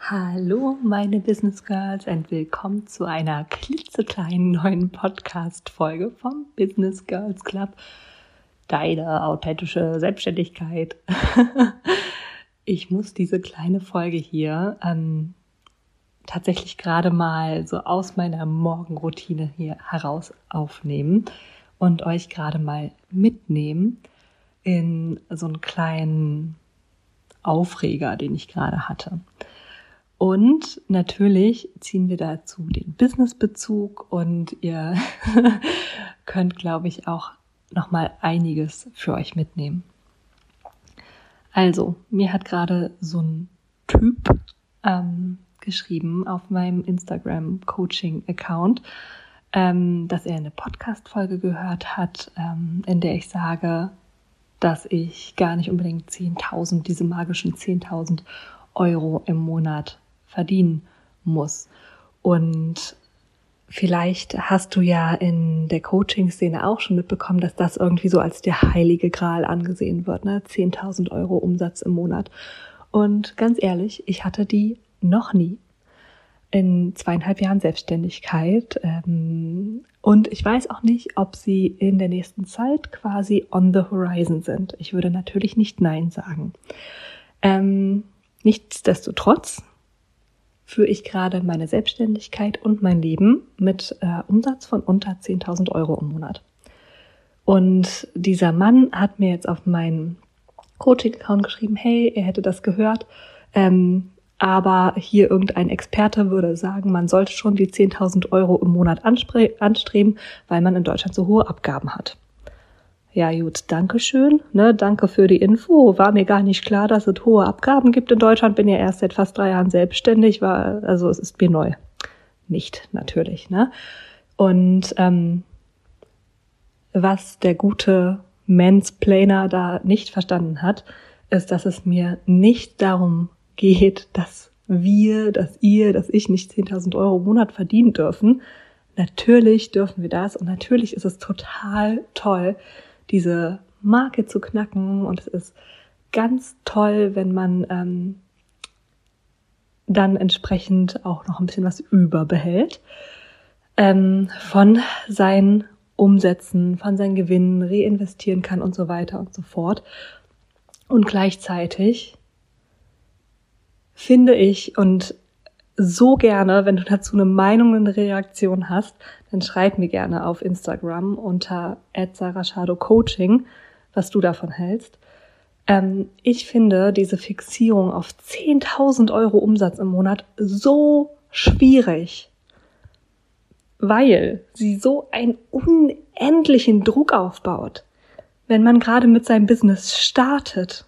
Hallo, meine Business Girls und willkommen zu einer klitzekleinen neuen Podcast-Folge vom Business Girls Club. Deine authentische Selbstständigkeit. ich muss diese kleine Folge hier ähm, tatsächlich gerade mal so aus meiner Morgenroutine hier heraus aufnehmen und euch gerade mal mitnehmen in so einen kleinen Aufreger, den ich gerade hatte. Und natürlich ziehen wir dazu den Businessbezug und ihr könnt, glaube ich, auch noch mal einiges für euch mitnehmen. Also, mir hat gerade so ein Typ ähm, geschrieben auf meinem Instagram Coaching Account, ähm, dass er eine Podcast-Folge gehört hat, ähm, in der ich sage, dass ich gar nicht unbedingt 10.000, diese magischen 10.000 Euro im Monat verdienen muss. Und vielleicht hast du ja in der Coaching-Szene auch schon mitbekommen, dass das irgendwie so als der heilige Gral angesehen wird, ne? 10.000 Euro Umsatz im Monat. Und ganz ehrlich, ich hatte die noch nie in zweieinhalb Jahren Selbstständigkeit. Ähm, und ich weiß auch nicht, ob sie in der nächsten Zeit quasi on the horizon sind. Ich würde natürlich nicht Nein sagen. Ähm, nichtsdestotrotz führe ich gerade meine Selbstständigkeit und mein Leben mit äh, Umsatz von unter 10.000 Euro im Monat. Und dieser Mann hat mir jetzt auf meinen Coaching-Account geschrieben, hey, er hätte das gehört, ähm, aber hier irgendein Experte würde sagen, man sollte schon die 10.000 Euro im Monat anstreben, weil man in Deutschland so hohe Abgaben hat. Ja, gut, danke schön. Ne, danke für die Info. War mir gar nicht klar, dass es hohe Abgaben gibt in Deutschland. Bin ja erst seit fast drei Jahren selbstständig. War, also es ist mir neu. Nicht, natürlich. Ne? Und ähm, was der gute Mansplainer da nicht verstanden hat, ist, dass es mir nicht darum geht, dass wir, dass ihr, dass ich nicht 10.000 Euro im Monat verdienen dürfen. Natürlich dürfen wir das und natürlich ist es total toll, diese Marke zu knacken. Und es ist ganz toll, wenn man ähm, dann entsprechend auch noch ein bisschen was überbehält ähm, von seinen Umsätzen, von seinen Gewinnen reinvestieren kann und so weiter und so fort. Und gleichzeitig finde ich und so gerne, wenn du dazu eine Meinung und eine Reaktion hast, dann schreib mir gerne auf Instagram unter Coaching, was du davon hältst. Ähm, ich finde diese Fixierung auf 10.000 Euro Umsatz im Monat so schwierig, weil sie so einen unendlichen Druck aufbaut, wenn man gerade mit seinem Business startet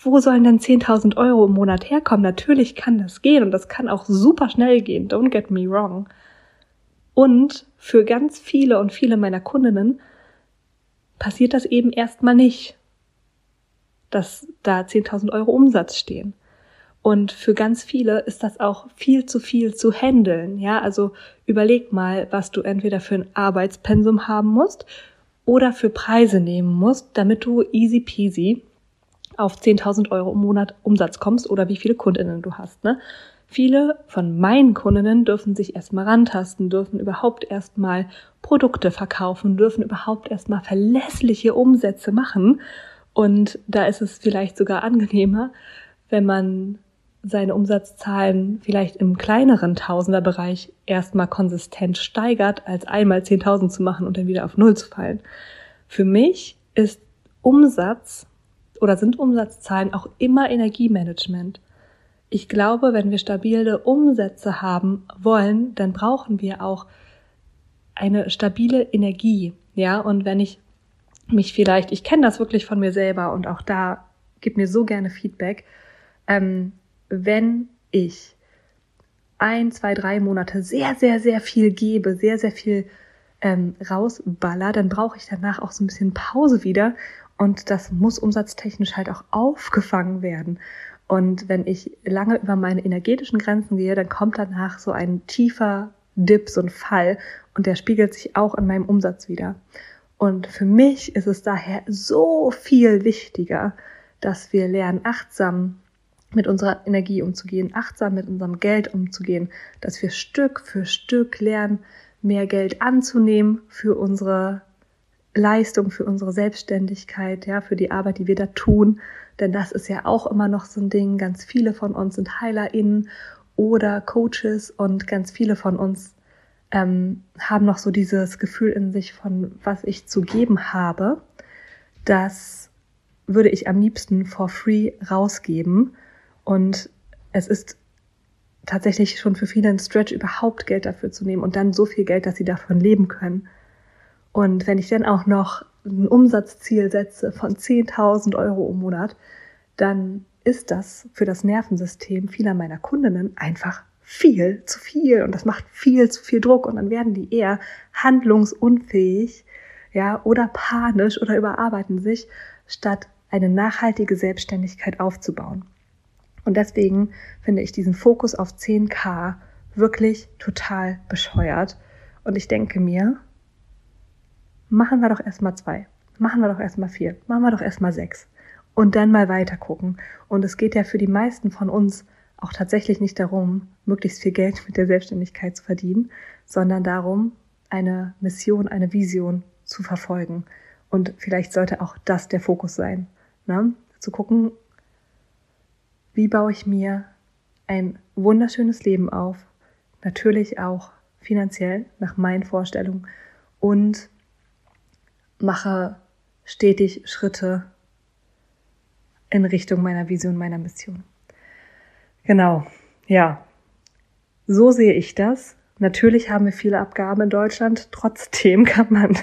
wo sollen denn 10.000 Euro im Monat herkommen? Natürlich kann das gehen und das kann auch super schnell gehen. Don't get me wrong. Und für ganz viele und viele meiner Kundinnen passiert das eben erstmal nicht, dass da 10.000 Euro Umsatz stehen. Und für ganz viele ist das auch viel zu viel zu handeln. Ja, also überleg mal, was du entweder für ein Arbeitspensum haben musst oder für Preise nehmen musst, damit du easy peasy auf 10.000 Euro im Monat Umsatz kommst oder wie viele Kundinnen du hast. Ne? Viele von meinen Kundinnen dürfen sich erstmal rantasten, dürfen überhaupt erstmal Produkte verkaufen, dürfen überhaupt erstmal verlässliche Umsätze machen. Und da ist es vielleicht sogar angenehmer, wenn man seine Umsatzzahlen vielleicht im kleineren Tausenderbereich erstmal konsistent steigert, als einmal 10.000 zu machen und dann wieder auf Null zu fallen. Für mich ist Umsatz oder sind Umsatzzahlen auch immer Energiemanagement. Ich glaube, wenn wir stabile Umsätze haben wollen, dann brauchen wir auch eine stabile Energie. Ja, und wenn ich mich vielleicht, ich kenne das wirklich von mir selber und auch da gib mir so gerne Feedback, ähm, wenn ich ein, zwei, drei Monate sehr, sehr, sehr viel gebe, sehr, sehr viel ähm, rausballer, dann brauche ich danach auch so ein bisschen Pause wieder und das muss umsatztechnisch halt auch aufgefangen werden. Und wenn ich lange über meine energetischen Grenzen gehe, dann kommt danach so ein tiefer Dip, so ein Fall und der spiegelt sich auch in meinem Umsatz wieder. Und für mich ist es daher so viel wichtiger, dass wir lernen, achtsam mit unserer Energie umzugehen, achtsam mit unserem Geld umzugehen, dass wir Stück für Stück lernen, mehr Geld anzunehmen für unsere Leistung, für unsere Selbstständigkeit, ja, für die Arbeit, die wir da tun. Denn das ist ja auch immer noch so ein Ding. Ganz viele von uns sind HeilerInnen oder Coaches und ganz viele von uns ähm, haben noch so dieses Gefühl in sich von, was ich zu geben habe. Das würde ich am liebsten for free rausgeben. Und es ist tatsächlich schon für viele ein Stretch, überhaupt Geld dafür zu nehmen und dann so viel Geld, dass sie davon leben können. Und wenn ich dann auch noch ein Umsatzziel setze von 10.000 Euro im Monat, dann ist das für das Nervensystem vieler meiner Kundinnen einfach viel zu viel und das macht viel zu viel Druck und dann werden die eher handlungsunfähig, ja, oder panisch oder überarbeiten sich, statt eine nachhaltige Selbstständigkeit aufzubauen. Und deswegen finde ich diesen Fokus auf 10k wirklich total bescheuert. Und ich denke mir, machen wir doch erstmal zwei, machen wir doch erstmal vier, machen wir doch erstmal sechs und dann mal weiter gucken. Und es geht ja für die meisten von uns auch tatsächlich nicht darum, möglichst viel Geld mit der Selbstständigkeit zu verdienen, sondern darum, eine Mission, eine Vision zu verfolgen. Und vielleicht sollte auch das der Fokus sein. Ne? Zu gucken, wie baue ich mir ein wunderschönes Leben auf, natürlich auch finanziell nach meinen Vorstellungen und mache stetig Schritte in Richtung meiner Vision, meiner Mission. Genau, ja, so sehe ich das. Natürlich haben wir viele Abgaben in Deutschland. Trotzdem kann man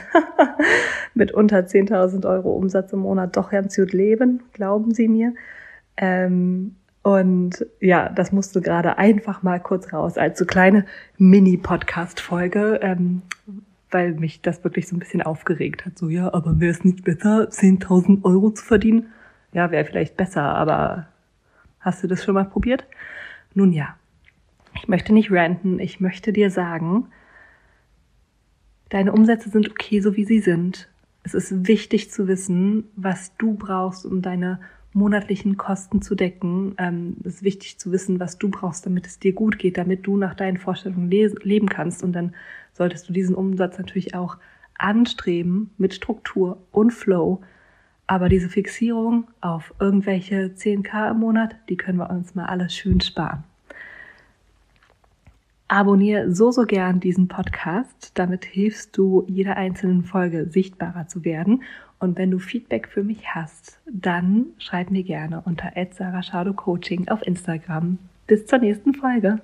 mit unter 10.000 Euro Umsatz im Monat doch ganz gut leben, glauben Sie mir. Ähm, und ja, das musste gerade einfach mal kurz raus als so kleine Mini-Podcast-Folge, ähm, weil mich das wirklich so ein bisschen aufgeregt hat. So, ja, aber wäre es nicht besser, 10.000 Euro zu verdienen? Ja, wäre vielleicht besser, aber hast du das schon mal probiert? Nun ja, ich möchte nicht ranten, ich möchte dir sagen, deine Umsätze sind okay, so wie sie sind. Es ist wichtig zu wissen, was du brauchst, um deine monatlichen Kosten zu decken. Ähm, es ist wichtig zu wissen, was du brauchst, damit es dir gut geht, damit du nach deinen Vorstellungen leben kannst. Und dann solltest du diesen Umsatz natürlich auch anstreben mit Struktur und Flow. Aber diese Fixierung auf irgendwelche 10k im Monat, die können wir uns mal alles schön sparen. Abonniere so, so gern diesen Podcast. Damit hilfst du jeder einzelnen Folge sichtbarer zu werden. Und wenn du Feedback für mich hast, dann schreib mir gerne unter Coaching auf Instagram. Bis zur nächsten Folge.